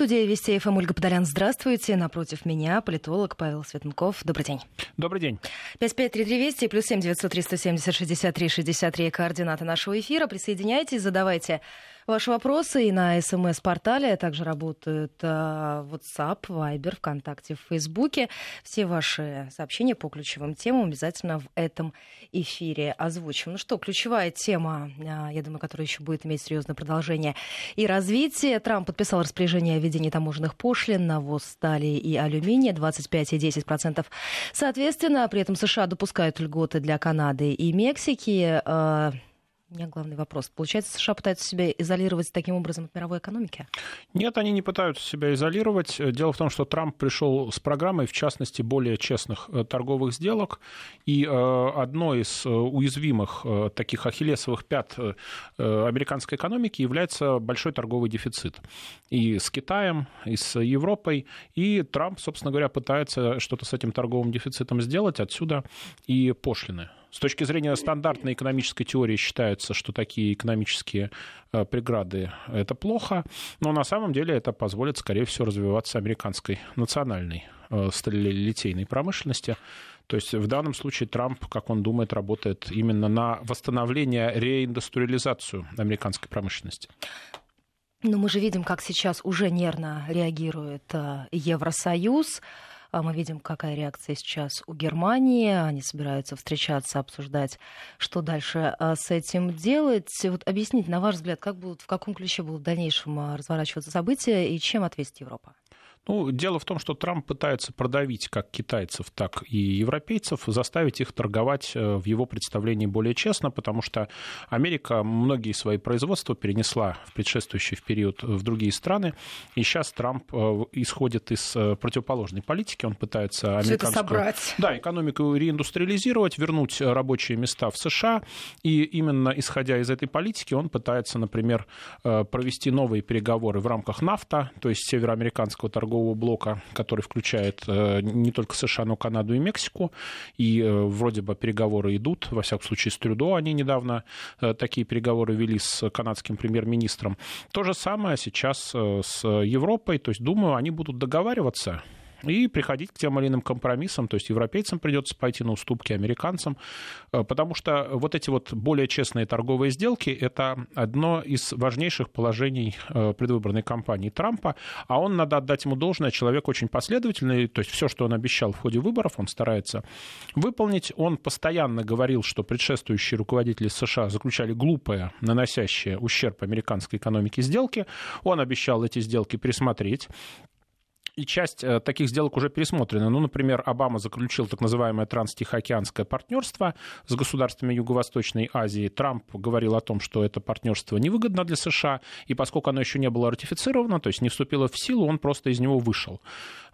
студии Вести ФМ Ольга Подолян. Здравствуйте. Напротив меня политолог Павел Светенков. Добрый день. Добрый день. 5533 Вести плюс 7 903 170 63 63 координаты нашего эфира. Присоединяйтесь, задавайте ваши вопросы и на смс-портале. Также работают э, WhatsApp, Viber, ВКонтакте, в Фейсбуке. Все ваши сообщения по ключевым темам обязательно в этом эфире озвучим. Ну что, ключевая тема, э, я думаю, которая еще будет иметь серьезное продолжение и развитие. Трамп подписал распоряжение о введении таможенных пошлин на ввоз стали и алюминия 25 и 10%. Соответственно, при этом США допускают льготы для Канады и Мексики. У меня главный вопрос. Получается, США пытаются себя изолировать таким образом от мировой экономики? Нет, они не пытаются себя изолировать. Дело в том, что Трамп пришел с программой, в частности, более честных э, торговых сделок. И э, одно из э, уязвимых таких ахиллесовых пят американской экономики является большой торговый дефицит. И с Китаем, и с Европой. И Трамп, собственно говоря, пытается что-то с этим торговым дефицитом сделать. Отсюда и пошлины с точки зрения стандартной экономической теории считается, что такие экономические э, преграды – это плохо, но на самом деле это позволит, скорее всего, развиваться американской национальной э, сталелитейной промышленности. То есть в данном случае Трамп, как он думает, работает именно на восстановление, реиндустриализацию американской промышленности. Но мы же видим, как сейчас уже нервно реагирует э, Евросоюз. А мы видим, какая реакция сейчас у Германии. Они собираются встречаться, обсуждать, что дальше а, с этим делать. Вот объясните, на ваш взгляд, как будут, в каком ключе будут в дальнейшем а, разворачиваться события и чем ответит Европа? Ну, дело в том, что Трамп пытается продавить как китайцев, так и европейцев, заставить их торговать э, в его представлении более честно, потому что Америка многие свои производства перенесла в предшествующий в период в другие страны, и сейчас Трамп э, исходит из э, противоположной политики, он пытается американскую да, экономику реиндустриализировать, вернуть рабочие места в США, и именно исходя из этой политики он пытается, например, провести новые переговоры в рамках НАФТА, то есть североамериканского торгового торгового блока, который включает э, не только США, но и Канаду и Мексику. И э, вроде бы переговоры идут. Во всяком случае, с Трюдо они недавно э, такие переговоры вели с канадским премьер-министром. То же самое сейчас с Европой. То есть, думаю, они будут договариваться и приходить к тем или иным компромиссам. То есть европейцам придется пойти на уступки американцам, э, потому что вот эти вот более честные торговые сделки – это одно из важнейших положений э, предвыборной кампании Трампа, а он, надо отдать ему должное, человек очень последовательный, то есть все, что он обещал в ходе выборов, он старается выполнить. Он постоянно говорил, что предшествующие руководители США заключали глупые, наносящие ущерб американской экономике сделки. Он обещал эти сделки пересмотреть и часть э, таких сделок уже пересмотрена. Ну, например, Обама заключил так называемое транстихоокеанское партнерство с государствами Юго-Восточной Азии. Трамп говорил о том, что это партнерство невыгодно для США, и поскольку оно еще не было ратифицировано, то есть не вступило в силу, он просто из него вышел.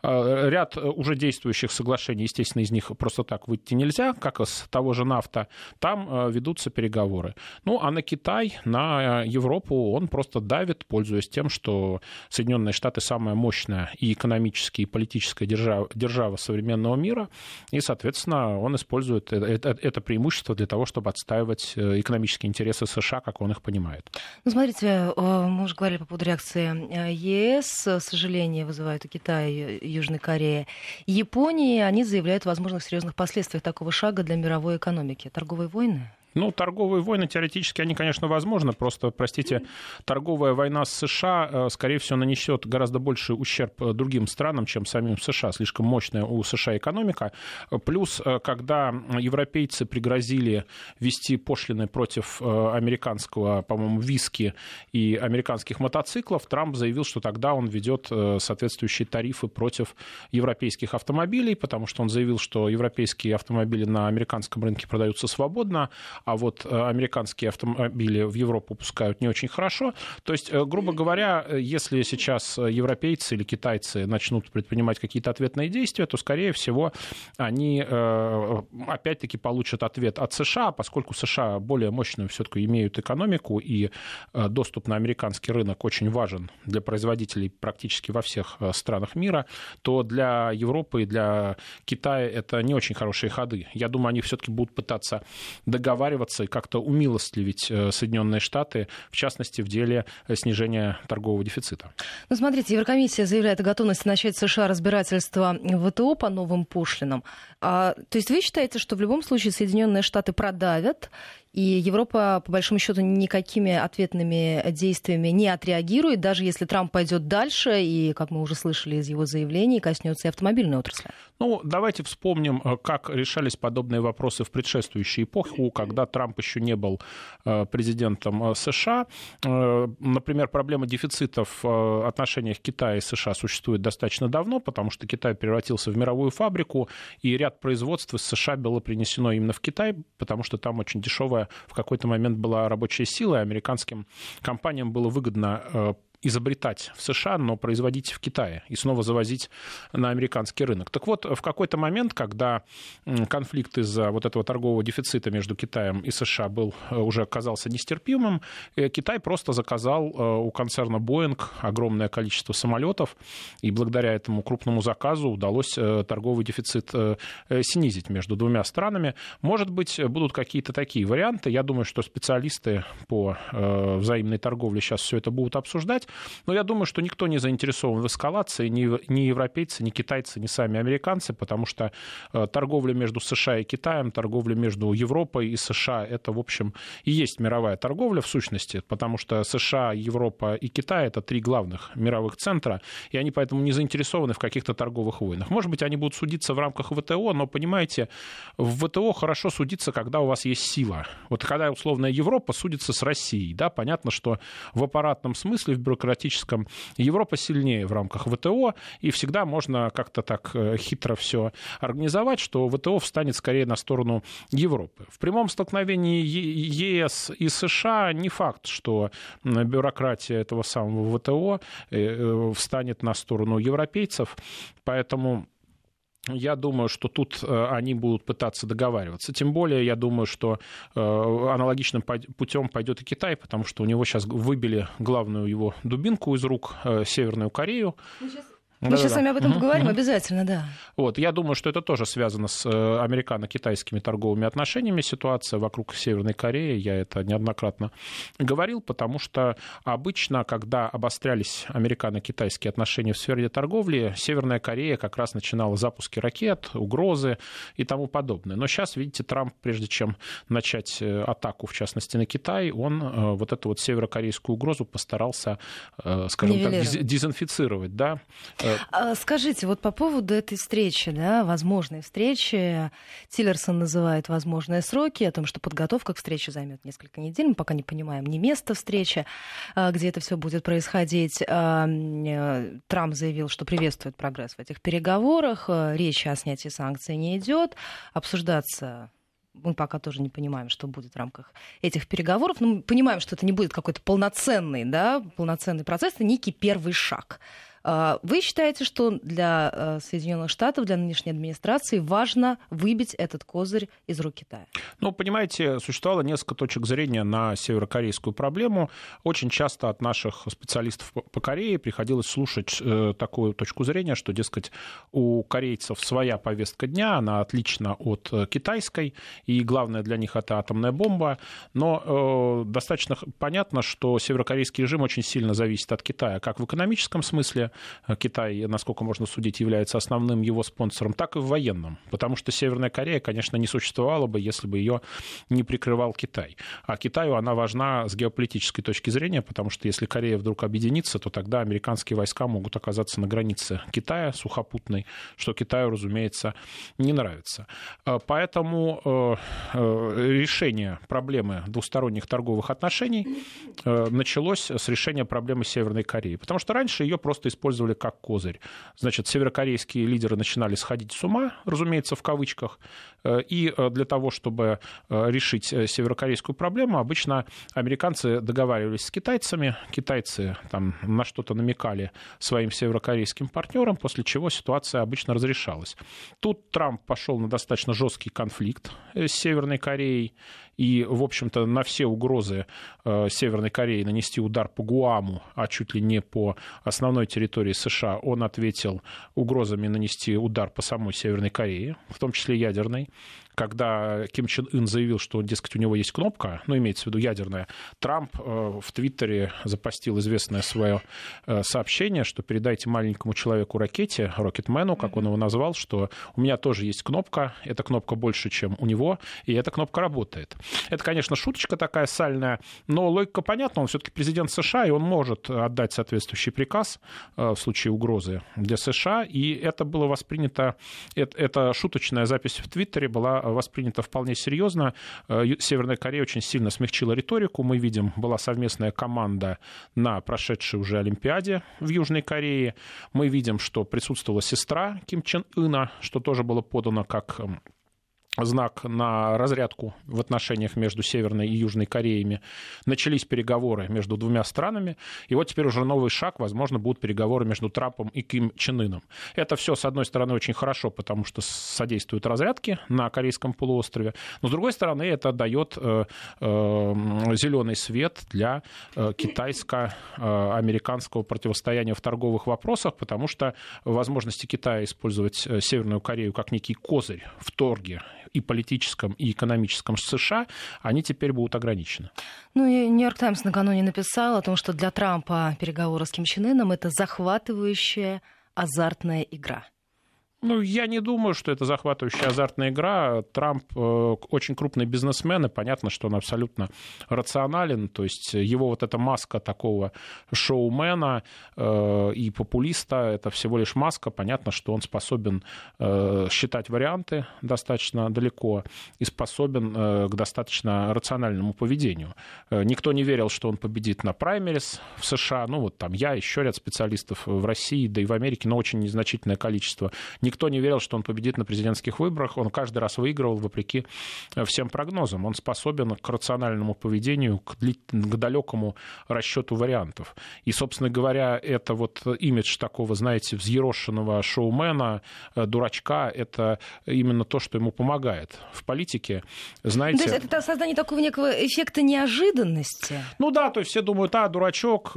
Э, ряд э, уже действующих соглашений, естественно, из них просто так выйти нельзя, как из того же нафта, там э, ведутся переговоры. Ну, а на Китай, на Европу он просто давит, пользуясь тем, что Соединенные Штаты самая мощная и экономически, и политическая держава, держава современного мира, и, соответственно, он использует это, это преимущество для того, чтобы отстаивать экономические интересы США, как он их понимает. Ну, смотрите, мы уже говорили по поводу реакции ЕС, сожаление вызывает у Китая Южной Кореи. Японии они заявляют о возможных серьезных последствиях такого шага для мировой экономики. Торговые войны? Ну, торговые войны теоретически, они, конечно, возможны. Просто, простите, торговая война с США, э, скорее всего, нанесет гораздо больше ущерб э, другим странам, чем самим США. Слишком мощная у США экономика. Плюс, э, когда европейцы пригрозили ввести пошлины против американского, по-моему, виски и американских мотоциклов, Трамп заявил, что тогда он ведет соответствующие тарифы против европейских автомобилей, потому что он заявил, что европейские автомобили на американском рынке продаются свободно, а вот э, американские автомобили в Европу пускают не очень хорошо. То есть, э, грубо говоря, если сейчас европейцы или китайцы начнут предпринимать какие-то ответные действия, то, скорее всего, они э, опять-таки получат ответ от США, поскольку США более мощную все-таки имеют экономику, и доступ на американский рынок очень важен для производителей практически во всех странах мира, то для Европы и для Китая это не очень хорошие ходы. Я думаю, они все-таки будут пытаться договариваться договариваться и как-то умилостливить Соединенные Штаты, в частности, в деле снижения торгового дефицита. Ну, смотрите, Еврокомиссия заявляет о готовности начать США разбирательство ВТО по новым пошлинам. А, то есть вы считаете, что в любом случае Соединенные Штаты продавят и Европа, по большому счету, никакими ответными действиями не отреагирует, даже если Трамп пойдет дальше и, как мы уже слышали из его заявлений, коснется и автомобильной отрасли. Ну, давайте вспомним, э, как решались подобные вопросы в предшествующую эпоху, когда Трамп еще не был э, президентом э, США. Например, проблема дефицита в отношениях Китая и США существует достаточно давно, потому что Китай превратился в мировую фабрику, и ряд производств из США было принесено именно в Китай, потому что там очень дешевая в какой-то момент была рабочая сила, и американским компаниям было выгодно э, изобретать в США, но производить в Китае и снова завозить на американский рынок. Так вот, в какой-то момент, когда конфликт из-за вот этого торгового дефицита между Китаем и США был э, уже оказался нестерпимым, э, Китай просто заказал у концерна Boeing огромное количество самолетов, и благодаря этому крупному заказу удалось торговый дефицит снизить между двумя странами. Может быть, будут какие-то такие варианты. Я думаю, что специалисты по взаимной торговле сейчас все это будут обсуждать. Но я думаю, что никто не заинтересован в эскалации, ни, ни европейцы, ни китайцы, ни сами американцы, потому что э, торговля между США и Китаем, торговля между Европой и США, это, в общем, и есть мировая торговля в сущности, потому что США, Европа и Китай — это три главных мировых центра, и они поэтому не заинтересованы в каких-то торговых войнах. Может быть, они будут судиться в рамках ВТО, но, понимаете, в ВТО хорошо судиться, когда у вас есть сила. Вот когда, условная Европа судится с Россией, да, понятно, что в аппаратном смысле, в бюрократии бюрократическом. Европа сильнее в рамках ВТО, и всегда можно как-то так э, хитро все организовать, что ВТО встанет скорее на сторону Европы. В прямом столкновении ЕС и США не факт, что бюрократия этого самого ВТО э, э, встанет на сторону европейцев, поэтому я думаю, что тут э, они будут пытаться договариваться. Тем более, я думаю, что э, аналогичным путем пойдет и Китай, потому что у него сейчас выбили главную его дубинку из рук, э, Северную Корею. Мы сейчас мы да, сейчас да, с вами об этом угу, поговорим угу. обязательно, да. Вот, я думаю, что это тоже связано с э, американо-китайскими торговыми отношениями. Ситуация вокруг Северной Кореи, я это неоднократно говорил, потому что обычно, когда обострялись американо-китайские отношения в сфере торговли, Северная Корея как раз начинала запуски ракет, угрозы и тому подобное. Но сейчас, видите, Трамп, прежде чем начать э, атаку, в частности, на Китай, он э, вот эту вот северокорейскую угрозу постарался, скажем так, дезинфицировать, да, скажите, вот по поводу этой встречи, да, возможной встречи, Тиллерсон называет возможные сроки, о том, что подготовка к встрече займет несколько недель, мы пока не понимаем ни место встречи, а, где это все будет происходить. А, э, Трамп заявил, что приветствует прогресс в этих переговорах, речи о снятии санкций не идет, обсуждаться мы пока тоже не понимаем, что будет в рамках этих переговоров. Но мы понимаем, что это не будет какой-то полноценный, да, полноценный процесс, это некий первый шаг. А, вы считаете, что для э, Соединенных Штатов, для нынешней администрации важно выбить этот козырь из рук Китая? Ну, понимаете, существовало несколько точек зрения на северокорейскую проблему. Очень часто от наших специалистов по Корее приходилось слушать э, такую точку зрения, что, дескать, у корейцев своя повестка дня, она отлична от э, китайской, и главное для них это атомная бомба. Но достаточно понятно, что северокорейский режим очень сильно зависит от Китая, как в экономическом смысле, Китай, насколько можно судить, является основным его спонсором, так и в военном. Потому что Северная Корея, конечно, не существовала бы, если бы ее не прикрывал Китай. А Китаю она важна с геополитической точки зрения, потому что если Корея вдруг объединится, то тогда американские войска могут оказаться на границе Китая сухопутной, что Китаю, разумеется, не нравится. Э, поэтому э, э, решение проблемы двусторонних торговых отношений началось с решения проблемы Северной Кореи. Потому что раньше ее просто использовали использовали как козырь. Значит, северокорейские лидеры начинали сходить с ума, разумеется, в кавычках, э, и э, для того, чтобы э, решить северокорейскую проблему, обычно американцы договаривались с китайцами, китайцы там на что-то намекали своим северокорейским партнерам, после чего ситуация обычно разрешалась. Тут Трамп пошел на достаточно жесткий конфликт с Северной Кореей, и, в общем-то, на все угрозы э, Северной Кореи нанести удар по Гуаму, а чуть ли не по основной территории США, он ответил угрозами нанести удар по самой Северной Корее, в том числе ядерной. Когда Ким Чен Ын заявил, что, дескать, у него есть кнопка, ну, имеется в виду ядерная, Трамп э, в Твиттере запостил известное свое э, сообщение, что передайте маленькому человеку ракете, Рокетмену, как он его назвал, что у меня тоже есть кнопка, эта кнопка больше, чем у него, и эта кнопка работает. Это, конечно, шуточка такая сальная, но логика понятна, он все-таки президент США, и он может отдать соответствующий приказ э, в случае угрозы для США, и это было воспринято, эта шуточная запись в Твиттере была воспринята вполне серьезно. Э, Северная Корея очень сильно смягчила риторику. Мы видим, была совместная команда на прошедшей уже Олимпиаде в Южной Корее. Мы видим, что присутствовала сестра Ким Чен Ына, что тоже было подано как эм, знак на разрядку в отношениях между Северной и Южной Кореями. Начались переговоры между двумя странами, и вот теперь уже новый шаг, возможно, будут переговоры между Трампом и Ким Чен Ыном. Это все, с одной стороны, очень хорошо, потому что содействует разрядке на Корейском полуострове, но, с другой стороны, это дает э, э, зеленый свет для э, китайско-американского противостояния в торговых вопросах, потому что возможности Китая использовать Северную Корею как некий козырь в торге и политическом, и экономическом США, они теперь будут ограничены. Ну и Нью-Йорк Таймс накануне написал о том, что для Трампа переговоры с Ким Чен Ыном это захватывающая азартная игра. Ну, я не думаю, что это захватывающая азартная игра. Трамп э, очень крупный бизнесмен, и понятно, что он абсолютно рационален. То есть его вот эта маска такого шоумена э, и популиста, это всего лишь маска. Понятно, что он способен э, считать варианты достаточно далеко и способен к достаточно рациональному поведению. Никто не верил, что он победит на праймерис в США. Ну, вот там я, еще ряд специалистов в России, да и в Америке, но очень незначительное количество Никто не верил, что он победит на президентских выборах. Он каждый раз выигрывал вопреки э, всем прогнозам. Он способен к рациональному поведению, к, к далекому расчету вариантов. И, собственно говоря, это вот имидж такого, знаете, взъерошенного шоумена, э, дурачка, это именно то, что ему помогает в политике. Знаете... То есть это создание такого некого эффекта неожиданности? Ну да, то есть все думают, а, дурачок,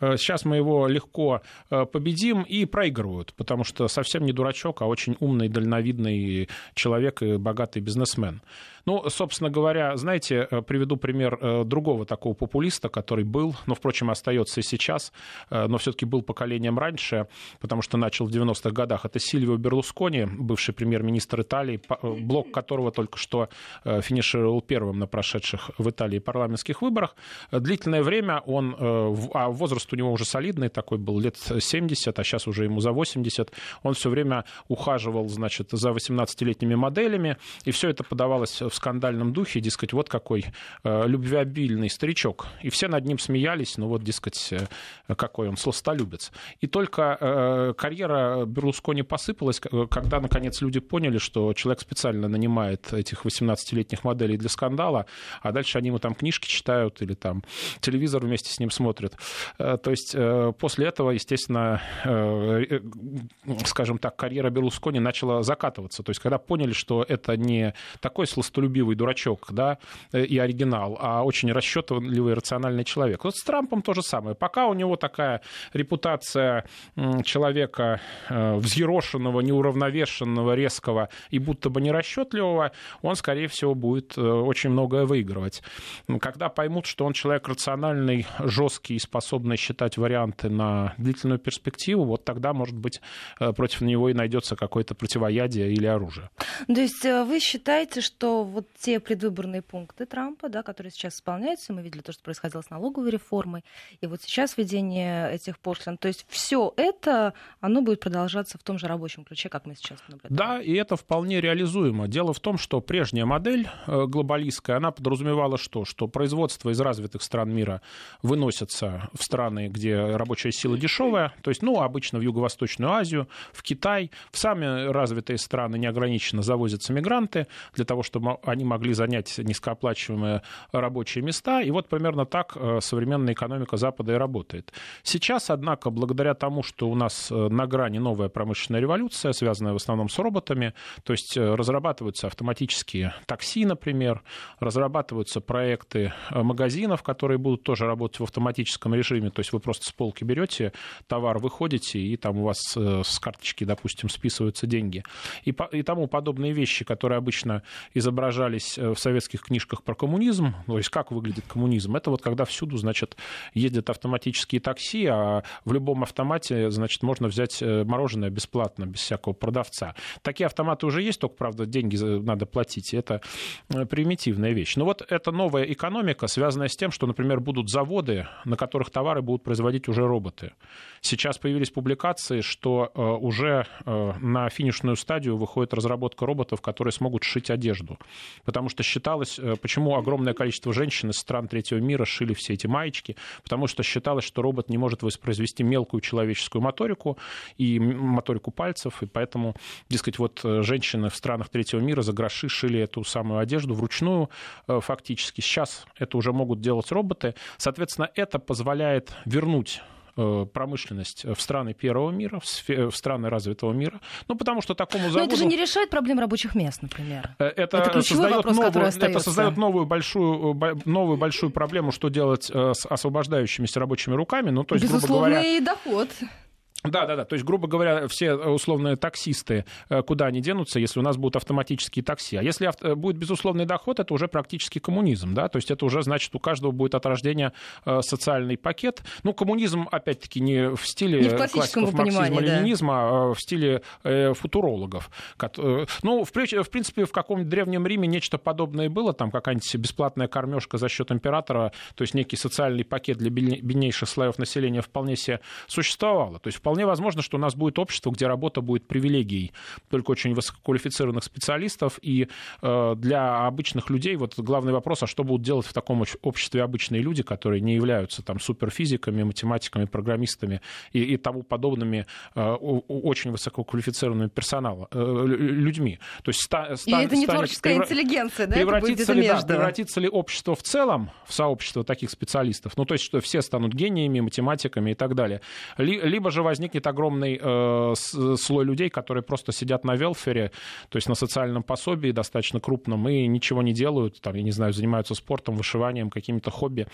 сейчас э, мы его легко победим, и проигрывают, потому что совсем не дурачок дурачок, а очень умный, дальновидный человек и богатый бизнесмен. Ну, собственно говоря, знаете, э, приведу пример э, другого такого популиста, который был, но, впрочем, остается и сейчас, э, но все-таки был поколением раньше, потому что начал в 90-х годах. Это Сильвио Берлускони, бывший премьер-министр Италии, блок которого только что финишировал первым на прошедших в Италии парламентских выборах. Длительное время он, а возраст у него уже солидный, такой был лет 70, а сейчас уже ему за 80, он все время ухаживал, значит, за 18-летними моделями, и все это подавалось скандальном духе, дескать, вот какой э, любвеобильный старичок. И все над ним смеялись, ну вот, дескать, э, какой он сластолюбец. И только э, карьера Берлускони посыпалась, когда, наконец, люди поняли, что человек специально нанимает этих 18-летних моделей для скандала, а дальше они ему там книжки читают или там телевизор вместе с ним смотрят. То есть после этого, естественно, скажем так, карьера Берлускони начала закатываться. То есть когда поняли, что это не такой сластолюбец, честолюбивый дурачок, да, э, и оригинал, а очень расчетливый, рациональный человек. Вот с Трампом то же самое. Пока у него такая репутация человека э, взъерошенного, неуравновешенного, резкого и будто бы нерасчетливого, он, скорее всего, будет э, очень многое выигрывать. Когда поймут, что он человек рациональный, жесткий и способный считать варианты на длительную перспективу, вот тогда, может быть, против него и найдется какое-то противоядие или оружие. То есть вы считаете, что вот те предвыборные пункты Трампа, да, которые сейчас исполняются, мы видели то, что происходило с налоговой реформой, и вот сейчас введение этих пошлин, то есть все это, оно будет продолжаться в том же рабочем ключе, как мы сейчас наблюдаем. Да, и это вполне реализуемо. Дело в том, что прежняя модель э, глобалистская, она подразумевала что? Что производство из развитых стран мира выносится в страны, где рабочая сила дешевая, то есть, ну, обычно в Юго-Восточную Азию, в Китай, в сами развитые страны неограниченно завозятся мигранты для того, чтобы они могли занять низкооплачиваемые рабочие места. И вот примерно так современная экономика Запада и работает. Сейчас, однако, благодаря тому, что у нас на грани новая промышленная революция, связанная в основном с роботами, то есть разрабатываются автоматические такси, например, разрабатываются проекты магазинов, которые будут тоже работать в автоматическом режиме, то есть вы просто с полки берете товар, выходите, и там у вас с карточки, допустим, списываются деньги. И, по, и тому подобные вещи, которые обычно изображались э, в советских книжках про коммунизм, то есть как выглядит коммунизм, это вот когда всюду, значит, ездят автоматические такси, а в любом автомате, значит, можно взять э, мороженое бесплатно, без всякого продавца. Такие автоматы уже есть, только, правда, деньги надо платить. Это э, примитивная вещь. Но вот эта новая экономика, связанная с тем, что, например, будут заводы, на которых товары будут производить уже роботы. Сейчас появились публикации, что уже на финишную стадию выходит разработка роботов, которые смогут шить одежду. Потому что считалось, э, почему огромное количество женщин из стран третьего мира шили все эти маечки, потому что считалось, что робот не может воспроизвести мелкую человеческую моторику и моторику пальцев, и поэтому, дескать, вот э, женщины в странах третьего мира за гроши шили эту самую одежду вручную э, фактически. Сейчас это уже могут делать роботы. Соответственно, это позволяет вернуть промышленность в страны первого мира, в страны развитого мира. Ну, потому что такому заводу... Но это же не решает проблем рабочих мест, например. Э, это, это создает, вопрос, новую, это создает новую большую, новую большую проблему, что делать э, с освобождающимися рабочими руками. Ну, то есть, Безусловно, грубо говоря, и доход. Да, да, да. То есть, грубо говоря, все условные таксисты, э, куда они денутся, если у нас будут автоматические такси. А если авто, будет безусловный доход, это уже практически коммунизм, да. То есть это уже значит, у каждого будет от рождения э, социальный пакет. Ну, коммунизм, опять-таки, не в стиле не в классиков марксизма-ленинизма, да. а в стиле э, футурологов. Ну, в принципе, в каком-нибудь древнем Риме нечто подобное было, там какая-нибудь бесплатная кормежка за счет императора, то есть некий социальный пакет для беднейших слоев населения вполне себе существовало. То есть вполне вполне возможно, что у нас будет общество, где работа будет привилегией только очень высококвалифицированных специалистов, и э, для обычных людей вот главный вопрос, а что будут делать в таком обществе обычные люди, которые не являются там суперфизиками, математиками, программистами и, и тому подобными э, очень высококвалифицированными персоналом, э, людьми. То есть ста, ста, и это не творческая превра... интеллигенция, да? Превратится ли, да, превратится ли общество в целом в сообщество таких специалистов? Ну, то есть, что все станут гениями, математиками и так далее. Либо же возникнет возникнет огромный э, слой людей, которые просто сидят на велфере, то есть на социальном пособии достаточно крупном, и ничего не делают, там, я не знаю, занимаются спортом, вышиванием, какими-то хобби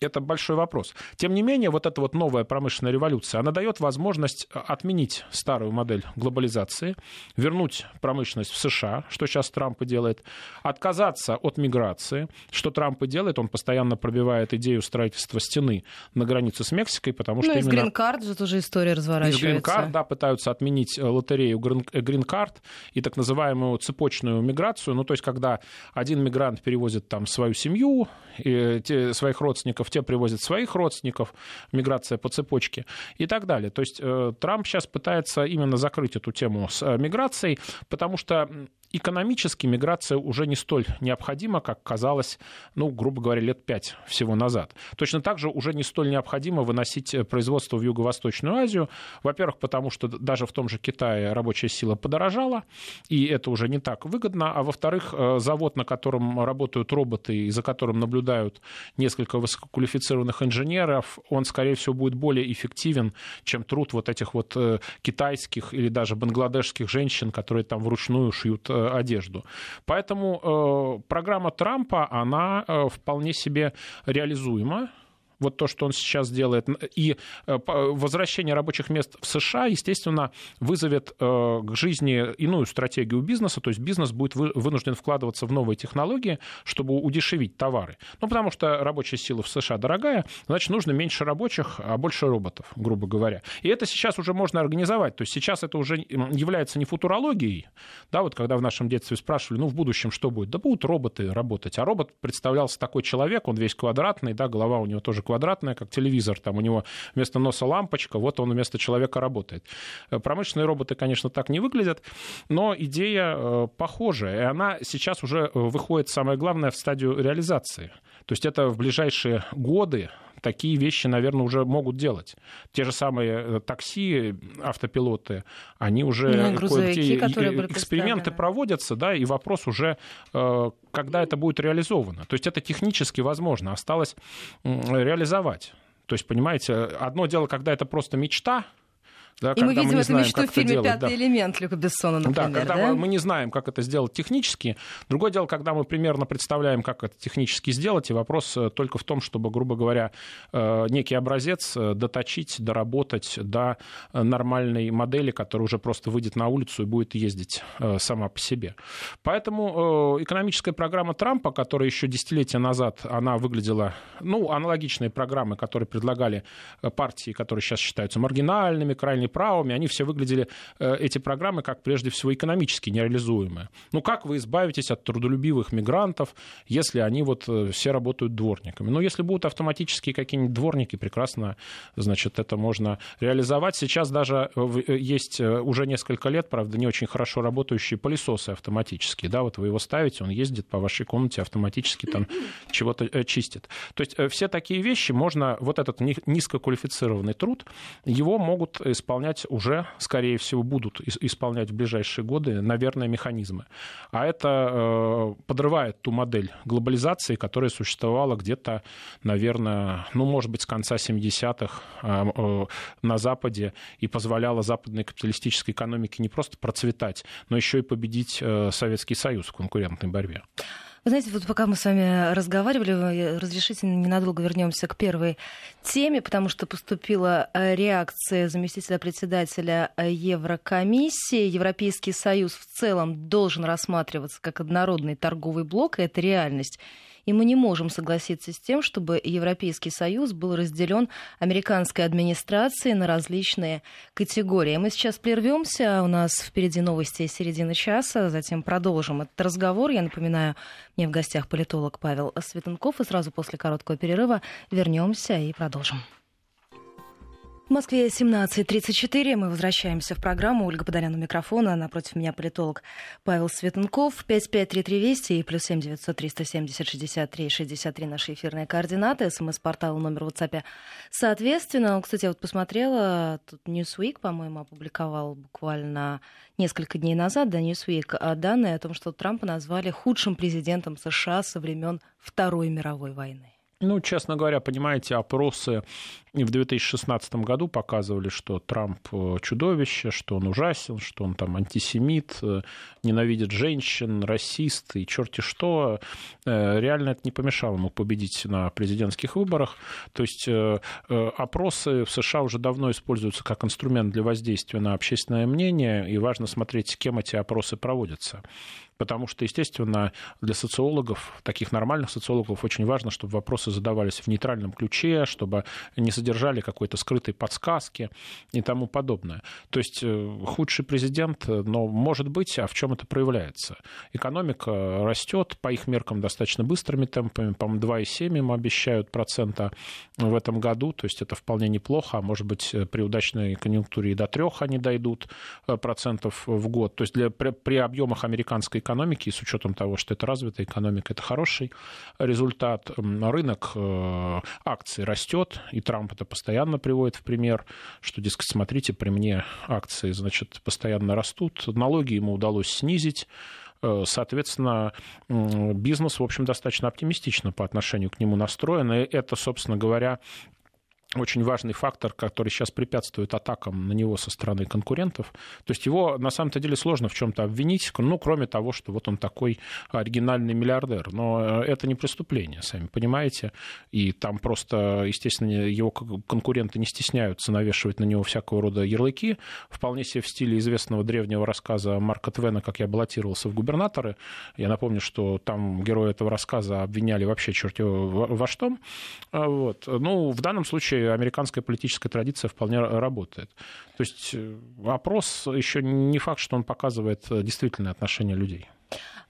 это большой вопрос. Тем не менее, вот эта вот новая промышленная революция, она дает возможность э, отменить старую модель глобализации, вернуть промышленность в США, что сейчас Трамп и делает, отказаться от миграции, что Трамп и делает, он постоянно пробивает идею строительства стены на границе с Мексикой, потому что ну, именно... грин-карт же тоже история разворачивается. Из грин-карт, да, пытаются отменить э, лотерею грин-карт и так называемую цепочную миграцию, ну, то есть, когда один мигрант перевозит там свою семью, и те, своих родственников те привозят своих родственников, миграция по цепочке и так далее. То есть э, Трамп сейчас пытается именно закрыть эту тему с э, миграцией, потому что экономически миграция уже не столь необходима, как казалось, ну, грубо говоря, лет пять всего назад. Точно так же уже не столь необходимо выносить э, производство в Юго-Восточную Азию. Во-первых, потому что даже в том же Китае рабочая сила подорожала, и это уже не так выгодно. А во-вторых, завод, на котором работают роботы и за которым наблюдают несколько высококвалифицированных инженеров, он, скорее всего, будет более эффективен, чем труд вот этих вот э, китайских или даже бангладешских женщин, которые там вручную шьют Э, одежду. Поэтому э, программа Трампа, она вполне себе реализуема вот то, что он сейчас делает, и э, возвращение рабочих мест в США, естественно, вызовет э, к жизни иную стратегию бизнеса, то есть бизнес будет вынужден вкладываться в новые технологии, чтобы удешевить товары. Ну, потому что рабочая сила в США дорогая, значит, нужно меньше рабочих, а больше роботов, грубо говоря. И это сейчас уже можно организовать. То есть сейчас это уже является не футурологией, да, вот когда в нашем детстве спрашивали, ну, в будущем что будет? Да будут роботы работать. А робот представлялся такой человек, он весь квадратный, да, голова у него тоже квадратная, как телевизор, там у него вместо носа лампочка, вот он вместо человека работает. Э, промышленные роботы, конечно, так не выглядят, но идея э, похожая, и она сейчас уже э, выходит, самое главное, в стадию реализации. То есть это в ближайшие годы такие вещи, наверное, уже могут делать. Те же самые такси, автопилоты, они уже ну, грузовики, эксперименты проводятся, да, и вопрос уже, когда это будет реализовано. То есть это технически возможно, осталось реализовать. То есть, понимаете, одно дело, когда это просто мечта, да, и мы видим мы эту знаем, мечту в фильме делать, «Пятый да. элемент» Люка Бессона, например. Да, когда да? Мы, мы не знаем, как это сделать технически. Другое дело, когда мы примерно представляем, как это технически сделать, и вопрос э, только в том, чтобы, грубо говоря, э, некий образец э, доточить, доработать до нормальной модели, которая уже просто выйдет на улицу и будет ездить сама по себе. Поэтому экономическая программа Трампа, которая еще десятилетия назад, она выглядела, ну, аналогичные программы, которые предлагали партии, которые сейчас считаются маргинальными, крайне правыми, они все выглядели, э, эти программы, как прежде всего экономически нереализуемые. Ну как вы избавитесь от трудолюбивых мигрантов, если они вот э, все работают дворниками? Ну если будут автоматические какие-нибудь дворники, прекрасно, значит, это можно реализовать. Сейчас даже э, есть уже несколько лет, правда, не очень хорошо работающие пылесосы автоматические, да, вот вы его ставите, он ездит по вашей комнате автоматически там чего-то чистит. То есть все такие вещи можно, вот этот низкоквалифицированный труд, его могут исполнять исполнять уже, скорее всего, будут исполнять в ближайшие годы, наверное, механизмы. А это э, подрывает ту модель глобализации, которая существовала где-то, наверное, ну, может быть, с конца 70-х э, э, на Западе и позволяла западной капиталистической экономике не просто процветать, но еще и победить Советский Союз в конкурентной борьбе. Вы знаете, вот пока мы с вами разговаривали, разрешите ненадолго вернемся к первой теме, потому что поступила э, реакция заместителя председателя э, Еврокомиссии. Европейский Союз в целом должен рассматриваться как однородный торговый блок, и это реальность. И мы не можем согласиться с тем, чтобы Европейский Союз был разделен американской администрацией на различные категории. Мы сейчас прервемся. У нас впереди новости середины часа. Затем продолжим этот разговор. Я напоминаю, мне в гостях политолог Павел Светенков. И сразу после короткого перерыва вернемся и продолжим. В Москве 17.34. Мы возвращаемся в программу. Ольга Подолян у микрофона. Напротив меня политолог Павел Светенков. 5533 Вести и плюс 7 900 370 63 63 наши эфирные координаты. СМС-портал номер в WhatsApp. Соответственно, кстати, я вот посмотрела, тут Newsweek, по-моему, опубликовал буквально несколько дней назад, да, Newsweek, а, данные о том, что Трампа назвали худшим президентом США со времен Второй мировой войны. Ну, честно говоря, понимаете, опросы в 2016 году показывали, что Трамп э, чудовище, что он ужасен, что он там антисемит, э, ненавидит женщин, расист и черти что. Э, реально это не помешало ему победить на президентских выборах. То есть опросы в США уже давно используются как инструмент для воздействия на общественное мнение, и важно смотреть, с кем эти опросы проводятся. Потому что, естественно, для социологов, таких нормальных социологов, очень важно, чтобы вопросы задавались в нейтральном ключе, чтобы не содержали какой-то скрытой подсказки и тому подобное. То есть э, худший президент, но может быть, а в чем это проявляется? Экономика растет по их меркам достаточно быстрыми темпами, по-моему, 2,7 им обещают процента в этом году, то есть это вполне неплохо, а может быть, при удачной конъюнктуре и до трех они дойдут э, процентов в год. То есть для, при, при объемах американской экономики, и с учетом того, что это развитая экономика, это хороший результат. Рынок э, акций растет, и Трамп это постоянно приводит в пример, что, дескать, смотрите, при мне акции, значит, постоянно растут, налоги ему удалось снизить, э, Соответственно, бизнес, в общем, достаточно оптимистично по отношению к нему настроен. И это, собственно говоря, очень важный фактор, который сейчас препятствует атакам на него со стороны конкурентов. То есть его на самом-то деле сложно в чем-то обвинить, ну, кроме того, что вот он такой оригинальный миллиардер. Но э, это не преступление, сами понимаете. И там просто, естественно, его конкуренты не стесняются навешивать на него всякого рода ярлыки. Вполне себе в стиле известного древнего рассказа Марка Твена «Как я баллотировался в губернаторы». Я напомню, что там герои этого рассказа обвиняли вообще черт во что. А вот. Ну, в данном случае американская политическая традиция вполне работает. То есть э, опрос еще не факт, что он показывает э, действительное отношение людей.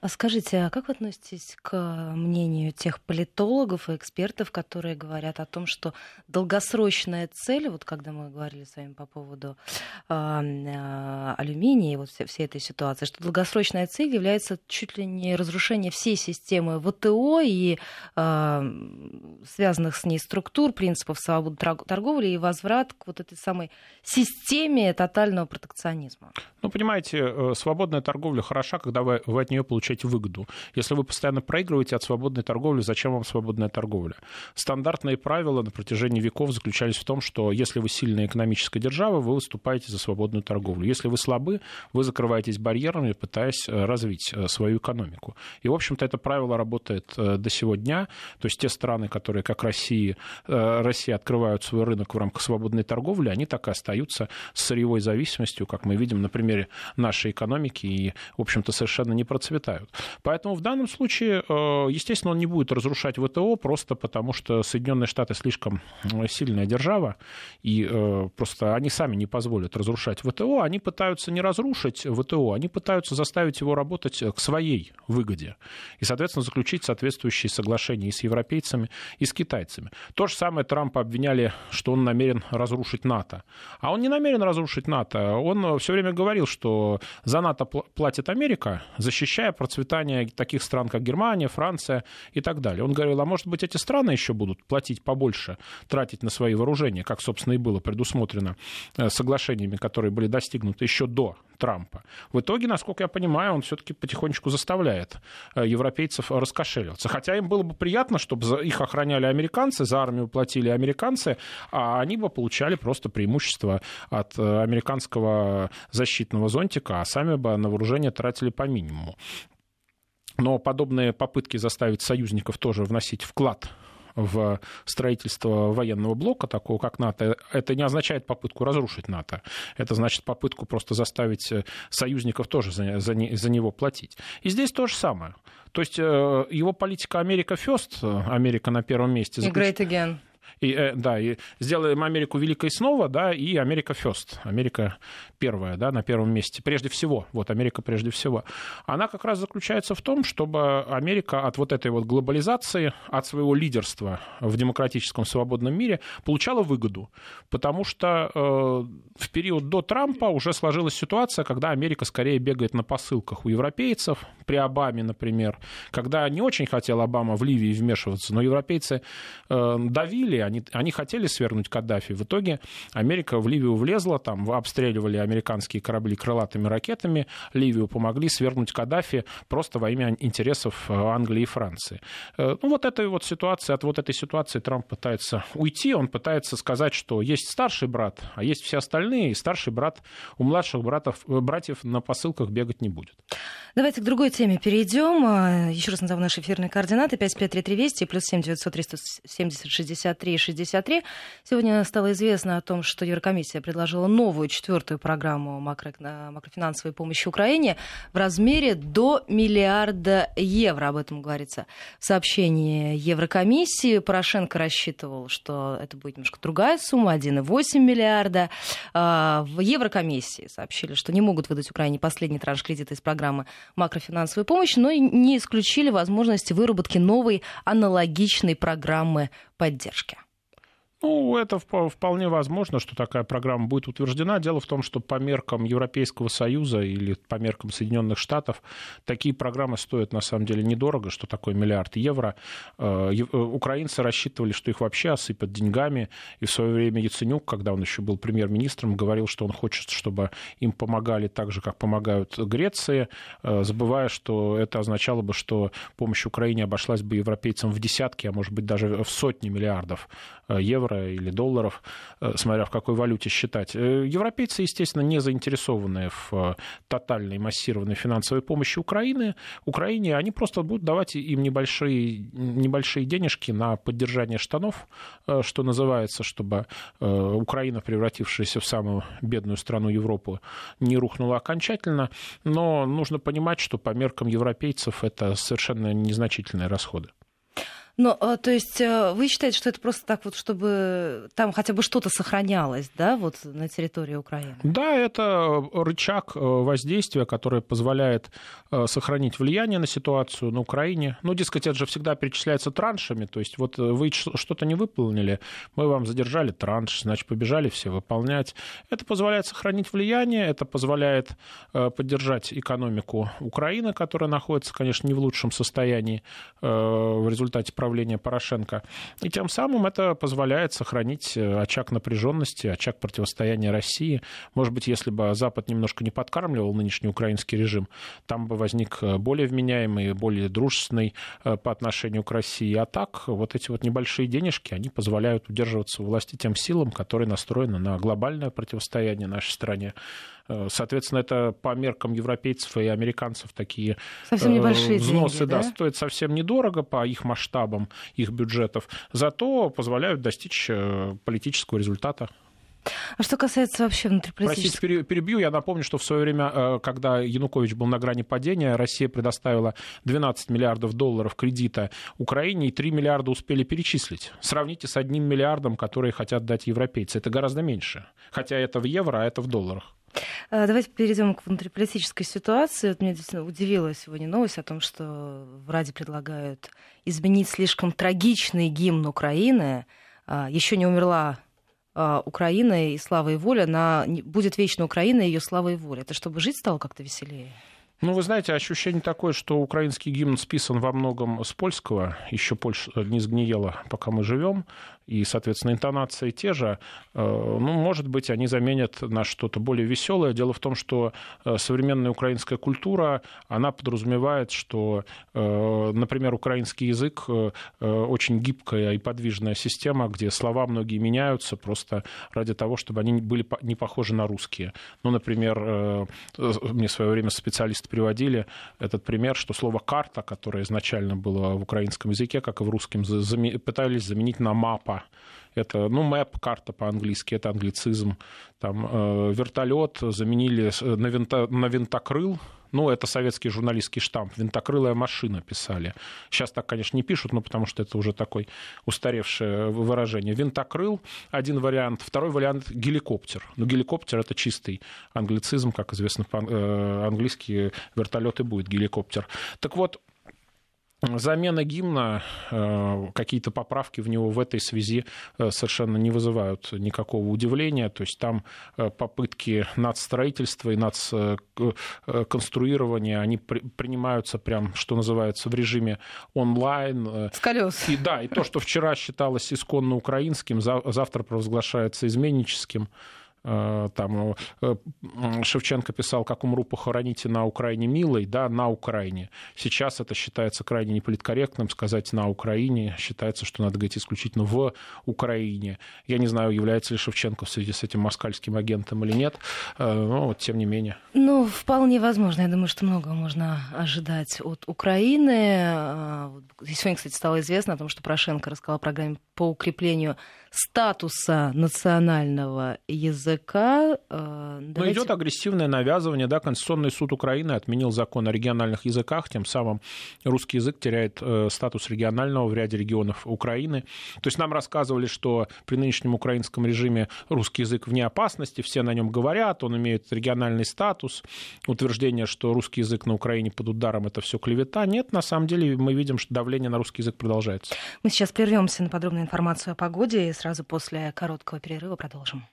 А скажите, а как вы относитесь к мнению тех политологов и экспертов, которые говорят о том, что долгосрочная цель, вот когда мы говорили с вами по поводу э, э, алюминия и вот всей, всей этой ситуации, что долгосрочная цель является чуть ли не разрушение всей системы ВТО и э, связанных с ней структур, принципов свободы торговли и возврат к вот этой самой системе тотального протекционизма? Ну, понимаете, э, свободная торговля хороша, когда вы, вы от нее получаете получать выгоду. Если вы постоянно проигрываете от свободной торговли, зачем вам свободная торговля? Стандартные правила на протяжении веков заключались в том, что если вы сильная экономическая держава, вы выступаете за свободную торговлю. Если вы слабы, вы закрываетесь барьерами, пытаясь э, развить э, свою экономику. И, в общем-то, это правило работает э, до сего дня. То есть те страны, которые, как Россия, Россия открывают свой рынок в рамках свободной торговли, они так и остаются с сырьевой зависимостью, как мы видим на примере нашей экономики, и, в общем-то, совершенно не процветают решают. Поэтому в данном случае, э, естественно, он не будет разрушать ВТО просто потому, что Соединенные Штаты слишком э, сильная держава, и э, просто они сами не позволят разрушать ВТО. Они пытаются не разрушить ВТО, они пытаются заставить его работать к своей выгоде. И, соответственно, заключить соответствующие соглашения и с европейцами, и с китайцами. То же самое Трампа обвиняли, что он намерен разрушить НАТО. А он не намерен разрушить НАТО. Он все время говорил, что за НАТО платит Америка, защищая процветания таких стран, как Германия, Франция и так далее. Он говорил, а может быть, эти страны еще будут платить побольше, тратить на свои вооружения, как, собственно, и было предусмотрено э, соглашениями, которые были достигнуты еще до Трампа. В итоге, насколько я понимаю, он все-таки потихонечку заставляет э, европейцев раскошеливаться. Хотя им было бы приятно, чтобы их охраняли американцы, за армию платили американцы, а они бы получали просто преимущество от э, американского защитного зонтика, а сами бы на вооружение тратили по минимуму. Но подобные попытки заставить союзников тоже вносить вклад в строительство военного блока, такого как НАТО, это не означает попытку разрушить НАТО. Это значит попытку просто заставить союзников тоже за, за, за него платить. И здесь то же самое. То есть э, его политика Америка First, Америка на первом месте. И Great Again. И, э, да, и сделаем Америку великой снова, да, и Америка first, Америка первая, да, на первом месте. Прежде всего, вот Америка прежде всего. Она как раз заключается в том, чтобы Америка от вот этой вот глобализации, от своего лидерства в демократическом свободном мире получала выгоду. Потому что э, в период до Трампа уже сложилась ситуация, когда Америка скорее бегает на посылках у европейцев, при Обаме, например, когда не очень хотел Обама в Ливии вмешиваться, но европейцы э, давили, они, они хотели свергнуть Каддафи. В итоге Америка в Ливию влезла, там обстреливали американские корабли крылатыми ракетами, Ливию помогли свергнуть Каддафи просто во имя интересов э, Англии и Франции. Э, ну, вот этой вот ситуации, от вот этой ситуации Трамп пытается уйти, он пытается сказать, что есть старший брат, а есть все остальные, и старший брат у младших братов, э, братьев на посылках бегать не будет. Давайте к другой теме перейдем. Еще раз назову наши эфирные координаты. 553320 плюс 7 900 370 63 63. Сегодня стало известно о том, что Еврокомиссия предложила новую четвертую программу макро... макрофинансовой помощи Украине в размере до миллиарда евро. Об этом говорится в сообщении Еврокомиссии. Порошенко рассчитывал, что это будет немножко другая сумма, 1,8 миллиарда. А, в Еврокомиссии сообщили, что не могут выдать Украине последний транш кредита из программы макрофинансовой помощи, но не исключили возможности выработки новой аналогичной программы поддержки. Ну, это вполне возможно, что такая программа будет утверждена. Дело в том, что по меркам Европейского Союза или по меркам Соединенных Штатов такие программы стоят на самом деле недорого, что такое миллиард евро. Э, э, украинцы рассчитывали, что их вообще осыпят деньгами. И в свое время Яценюк, когда он еще был премьер-министром, говорил, что он хочет, чтобы им помогали так же, как помогают Греции, э, забывая, что это означало бы, что помощь Украине обошлась бы европейцам в десятки, а может быть даже в сотни миллиардов евро евро или долларов, э, смотря в какой валюте считать. Э, европейцы, естественно, не заинтересованы в э, тотальной массированной финансовой помощи Украины. Украине они просто будут давать им небольшие, небольшие денежки на поддержание штанов, что называется, чтобы Украина, превратившаяся в самую бедную страну Европы, не рухнула окончательно. Но нужно понимать, что по меркам европейцев это совершенно незначительные расходы. Но, а, то есть э, вы считаете, что это просто так вот, чтобы там хотя бы что-то сохранялось, да, вот на территории Украины? Да, это рычаг э, воздействия, который позволяет э, сохранить влияние на ситуацию на Украине. Ну, дескать, это же всегда перечисляется траншами, то есть вот вы что-то не выполнили, мы вам задержали транш, значит, побежали все выполнять. Это позволяет сохранить влияние, это позволяет поддержать экономику Украины, которая находится, конечно, не в лучшем состоянии в результате правления Порошенко. И тем самым это позволяет сохранить э, очаг напряженности, очаг противостояния России. Может быть, если бы Запад немножко не подкармливал нынешний украинский режим, там бы возник э, более вменяемый, более дружественный э, по отношению к России. А так, вот эти вот небольшие денежки, они позволяют удерживаться у власти тем силам, которые настроены на глобальное противостояние нашей стране. Э, соответственно, это по меркам европейцев и американцев такие совсем небольшие взносы деньги, да? Да, стоят совсем недорого по их масштабам, их бюджетов, зато позволяют достичь э, политического результата. А что касается вообще внутриполитического... Простите, перебью. Я напомню, что в свое время, э, когда Янукович был на грани падения, Россия предоставила 12 миллиардов долларов кредита Украине, и 3 миллиарда успели перечислить. Сравните с одним миллиардом, которые хотят дать европейцы. Это гораздо меньше. Хотя это в евро, а это в долларах. Э, давайте перейдем к внутриполитической ситуации. Вот меня действительно удивила сегодня новость о том, что в Раде предлагают изменить слишком трагичный гимн Украины. А, Еще не умерла а, Украина и слава и воля, на... будет вечна Украина и ее слава и воля. Это чтобы жить стало как-то веселее? Ну, вы знаете, ощущение такое, что украинский гимн списан во многом с польского. Еще Польша не сгниела, пока мы живем и, соответственно, интонации те же, э, ну, может быть, они заменят на что-то более веселое. Дело в том, что э, современная украинская культура, она подразумевает, что, э, например, украинский язык очень гибкая и подвижная система, где слова многие меняются просто ради того, чтобы они были не похожи на русские. Ну, например, мне в свое время специалисты приводили этот пример, что слово «карта», которое изначально было в украинском языке, как и в русском, пытались заменить на «мапа», это, ну, мэп, карта по-английски, это англицизм. Там э, вертолет заменили на, винто, на винтокрыл, ну, это советский журналистский штамп. Винтокрылая машина писали. Сейчас так, конечно, не пишут, но потому что это уже такое устаревшее выражение. Винтокрыл – один вариант. Второй вариант – геликоптер. Но геликоптер – это чистый англицизм. Как известно, по-английски вертолет и будет геликоптер. Так вот, Замена гимна, э, какие-то поправки в него в этой связи э, совершенно не вызывают никакого удивления. То есть там э, попытки нацстроительства и нацконструирования, они принимаются прям, что называется, в режиме онлайн. С колес. И да, и то, что вчера считалось исконно украинским, завтра провозглашается изменническим. Э, там э, Шевченко писал, как умру, похороните на Украине милой, да, на Украине. Сейчас это считается крайне неполиткорректным сказать на Украине, считается, что надо говорить исключительно в Украине. Я не знаю, является ли Шевченко в связи с этим москальским агентом или нет, э, но вот тем не менее. Ну, вполне возможно. Я думаю, что многого можно ожидать от Украины. Сегодня, кстати, стало известно о том, что Порошенко рассказал о программе по укреплению статуса национального языка. Э, ну, давайте... Но идет агрессивное навязывание. Да? Конституционный суд Украины отменил закон о региональных языках, тем самым русский язык теряет э, статус регионального в ряде регионов Украины. То есть нам рассказывали, что при нынешнем украинском режиме русский язык вне опасности, все на нем говорят, он имеет региональный статус. Утверждение, что русский язык на Украине под ударом это все клевета. Нет, на самом деле мы видим, что давление на русский язык продолжается. Мы сейчас прервемся на подробную информацию о погоде сразу после короткого перерыва продолжим.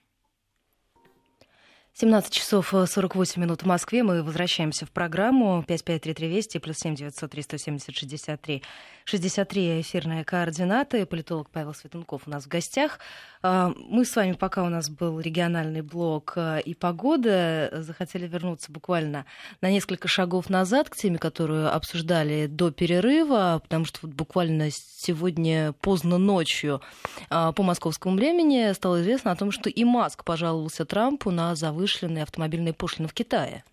17 часов 48 минут в Москве. Мы возвращаемся в программу 553320 плюс 7 900 370 63 63 эфирные координаты. Политолог Павел Светунков у нас в гостях. А, мы с вами, пока у нас был региональный блок а, и погода, захотели вернуться буквально на несколько шагов назад к теме, которую обсуждали до перерыва, потому что вот буквально сегодня поздно ночью а, по московскому времени стало известно о том, что и Маск пожаловался Трампу на завышенные автомобильные пошлины в Китае.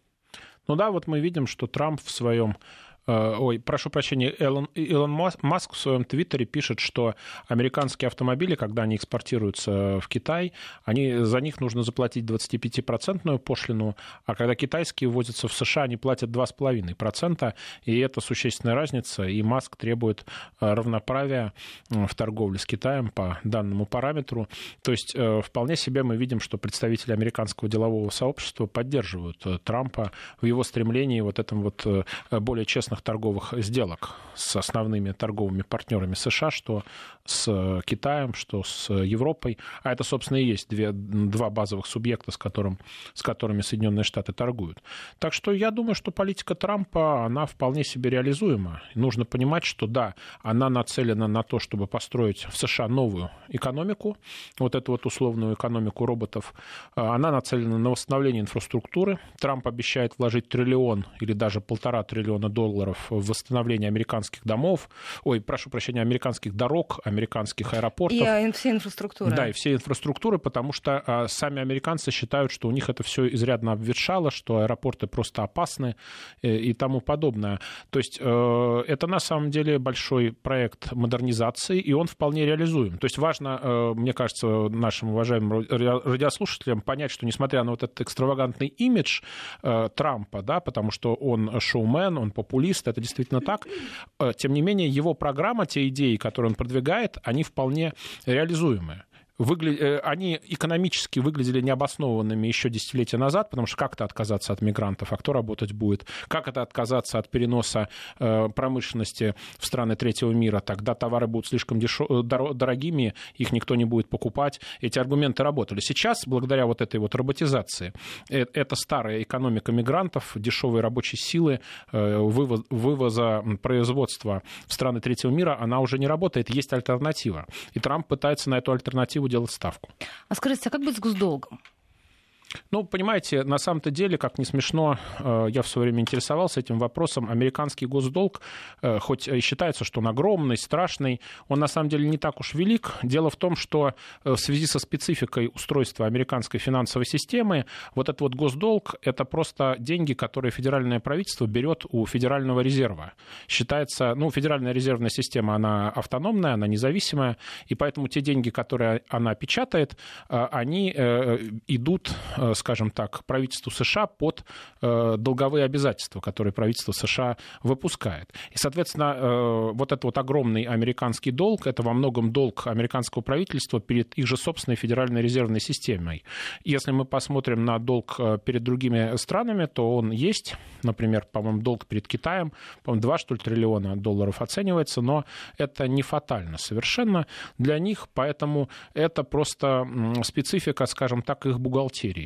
Ну да, вот мы видим, что Трамп в своем ой, прошу прощения, Элон, Илон Маск в своем твиттере пишет, что американские автомобили, когда они экспортируются в Китай, они, за них нужно заплатить 25-процентную пошлину, а когда китайские ввозятся в США, они платят 2,5%, и это существенная разница, и Маск требует равноправия в торговле с Китаем по данному параметру. То есть вполне себе мы видим, что представители американского делового сообщества поддерживают Трампа в его стремлении вот этом вот более честных торговых сделок с основными торговыми партнерами США, что с Китаем, что с Европой. А это, собственно, и есть две, два базовых субъекта, с, которым, с которыми Соединенные Штаты торгуют. Так что я думаю, что политика Трампа, она вполне себе реализуема. Нужно понимать, что да, она нацелена на то, чтобы построить в США новую экономику, вот эту вот условную экономику роботов. Она нацелена на восстановление инфраструктуры. Трамп обещает вложить триллион или даже полтора триллиона долларов в восстановление американских домов, ой, прошу прощения, американских дорог, американских аэропортов. И все инфраструктуры. Да, и все инфраструктуры, потому что а, сами американцы считают, что у них это все изрядно обветшало, что аэропорты просто опасны и, э, и тому подобное. То есть э, это на самом деле большой проект модернизации, и он вполне реализуем. То есть важно, э, мне кажется, нашим уважаемым радиослушателям понять, что несмотря на вот этот экстравагантный имидж э, Трампа, да, потому что он шоумен, он популист, это действительно так, э, тем не менее его программа, те идеи, которые он продвигает, они вполне реализуемые выгля... Э, они экономически выглядели необоснованными еще десятилетия назад, потому что как это отказаться от мигрантов, а кто работать будет? Как это отказаться от переноса э, промышленности в страны третьего мира? Тогда товары будут слишком дешев... Э, дорогими, их никто не будет покупать. Эти аргументы работали. Сейчас, благодаря вот этой вот роботизации, это старая экономика мигрантов, дешевой рабочей силы, вывоза производства в страны третьего мира, она уже не работает, есть альтернатива. И Трамп пытается на эту альтернативу делать ставку. А скажите, а как быть с госдолгом? Ну, понимаете, на самом-то деле, как не смешно, э, я в свое время интересовался этим вопросом. Американский госдолг, э, хоть и считается, что он огромный, страшный, он на самом деле не так уж велик. Дело в том, что э, в связи со спецификой устройства американской финансовой системы, вот этот вот госдолг — это просто деньги, которые федеральное правительство берет у Федерального резерва. Считается, ну, Федеральная резервная система, она автономная, она независимая, и поэтому те деньги, которые она печатает, они идут скажем так, правительству США под э, долговые обязательства, которые правительство США выпускает. И, соответственно, э, вот этот вот огромный американский долг, это во многом долг американского правительства перед их же собственной федеральной резервной системой. Если мы посмотрим на долг перед другими странами, то он есть. Например, по-моему, долг перед Китаем, по-моему, 2, что ли, триллиона долларов оценивается, но это не фатально совершенно для них, поэтому это просто специфика, скажем так, их бухгалтерии.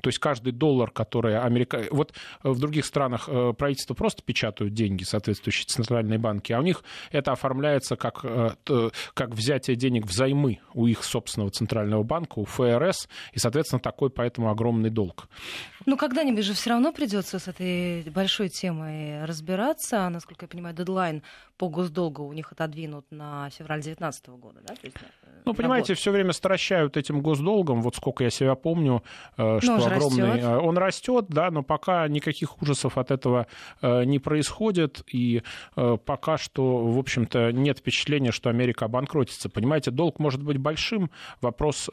То есть каждый доллар, который Америка... Вот в других странах э, правительство просто печатают деньги, соответствующие центральные банки, а у них это оформляется как, э, как взятие денег взаймы у их собственного центрального банка, у ФРС, и, соответственно, такой поэтому огромный долг. Ну, когда-нибудь же все равно придется с этой большой темой разбираться. Насколько я понимаю, дедлайн по госдолгу у них отодвинут на февраль 2019 года, да? То есть, э, ну, понимаете, все время стращают этим госдолгом. Вот сколько я себя помню, э, что но огромный... Растет. Э, он растет, да, но пока никаких ужасов от этого не происходит. И пока что, в общем-то, нет впечатления, что Америка обанкротится. Понимаете, долг может быть большим. Вопрос,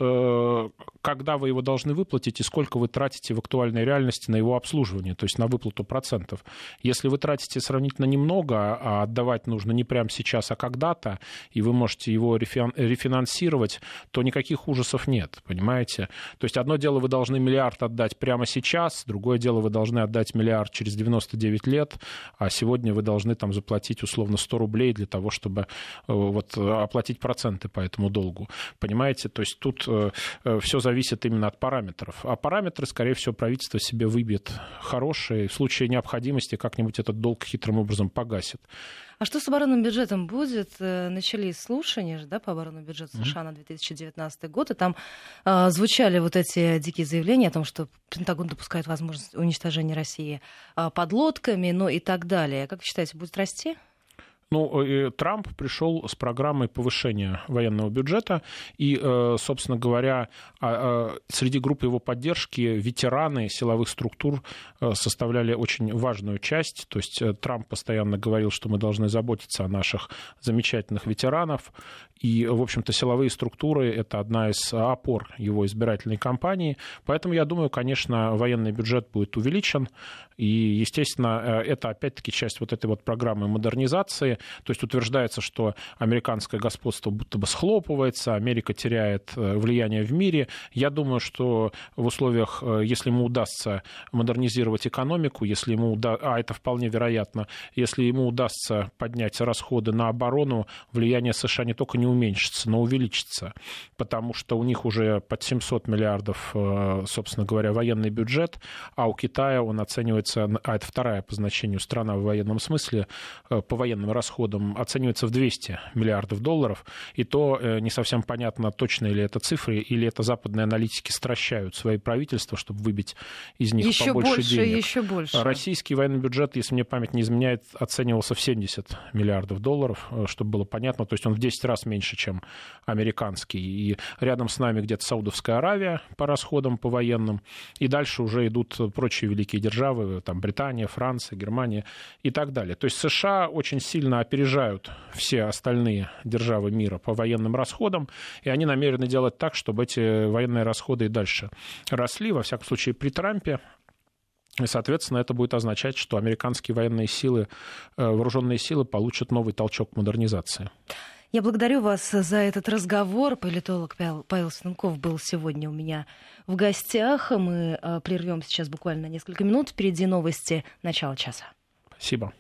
когда вы его должны выплатить и сколько вы тратите в актуальной реальности на его обслуживание, то есть на выплату процентов. Если вы тратите сравнительно немного, а отдавать нужно не прямо сейчас, а когда-то, и вы можете его рефинансировать, то никаких ужасов нет, понимаете? То есть одно дело вы должны миллиард отдать прямо сейчас, другое дело вы должны отдать миллиард через 99 лет, а сегодня вы должны там заплатить условно 100 рублей для того, чтобы э, вот, оплатить проценты по этому долгу. Понимаете? То есть тут э, э, все зависит именно от параметров. А параметры, скорее всего, правительство себе выбьет хорошее, в случае необходимости как-нибудь этот долг хитрым образом погасит. А что с оборонным бюджетом будет? Э, начались слушания да, по оборонному бюджету США mm-hmm. на 2019 год, и там э, звучали вот эти дикие заявления о том, что Пентагон допускает возможность уничтожения России э, подлодками, ну и так далее. Как вы считаете, будет расти? Ну, Трамп пришел с программой повышения военного бюджета, и, э, собственно говоря, а, а, среди группы его поддержки ветераны силовых структур э, составляли очень важную часть. То есть э, Трамп постоянно говорил, что мы должны заботиться о наших замечательных ветеранов, и, в общем-то, силовые структуры — это одна из опор его избирательной кампании. Поэтому, я думаю, конечно, военный бюджет будет увеличен. И, естественно, это, опять-таки, часть вот этой вот программы модернизации. То есть утверждается, что американское господство будто бы схлопывается, Америка теряет э, влияние в мире. Я думаю, что в условиях, э, если ему удастся модернизировать экономику, если ему уда... а это вполне вероятно, если ему удастся поднять расходы на оборону, влияние США не только не уменьшится, но увеличится, потому что у них уже под 700 миллиардов, э, собственно говоря, военный бюджет, а у Китая он оценивается, а это вторая по значению страна в военном смысле, по военным расходам оценивается в 200 миллиардов долларов, и то не совсем понятно, точно ли это цифры, или это западные аналитики стращают свои правительства, чтобы выбить из них еще побольше больше, денег. Еще больше. Российский военный бюджет, если мне память не изменяет, оценивался в 70 миллиардов долларов, э, чтобы было понятно. То есть он в 10 раз меньше, чем американский. И рядом с нами где-то Саудовская Аравия по расходам, по военным. И дальше уже идут прочие великие державы, там Британия, Франция, Германия и так далее. То есть США очень сильно опережают все остальные державы мира по военным расходам, и они намерены делать так, чтобы эти военные расходы и дальше росли, во всяком случае при Трампе. И, соответственно, это будет означать, что американские военные силы, э, вооруженные силы получат новый толчок к модернизации. Я благодарю вас за этот разговор. Политолог Павел Станков был сегодня у меня в гостях. Мы э, прервем сейчас буквально несколько минут. Впереди новости начала часа. Спасибо.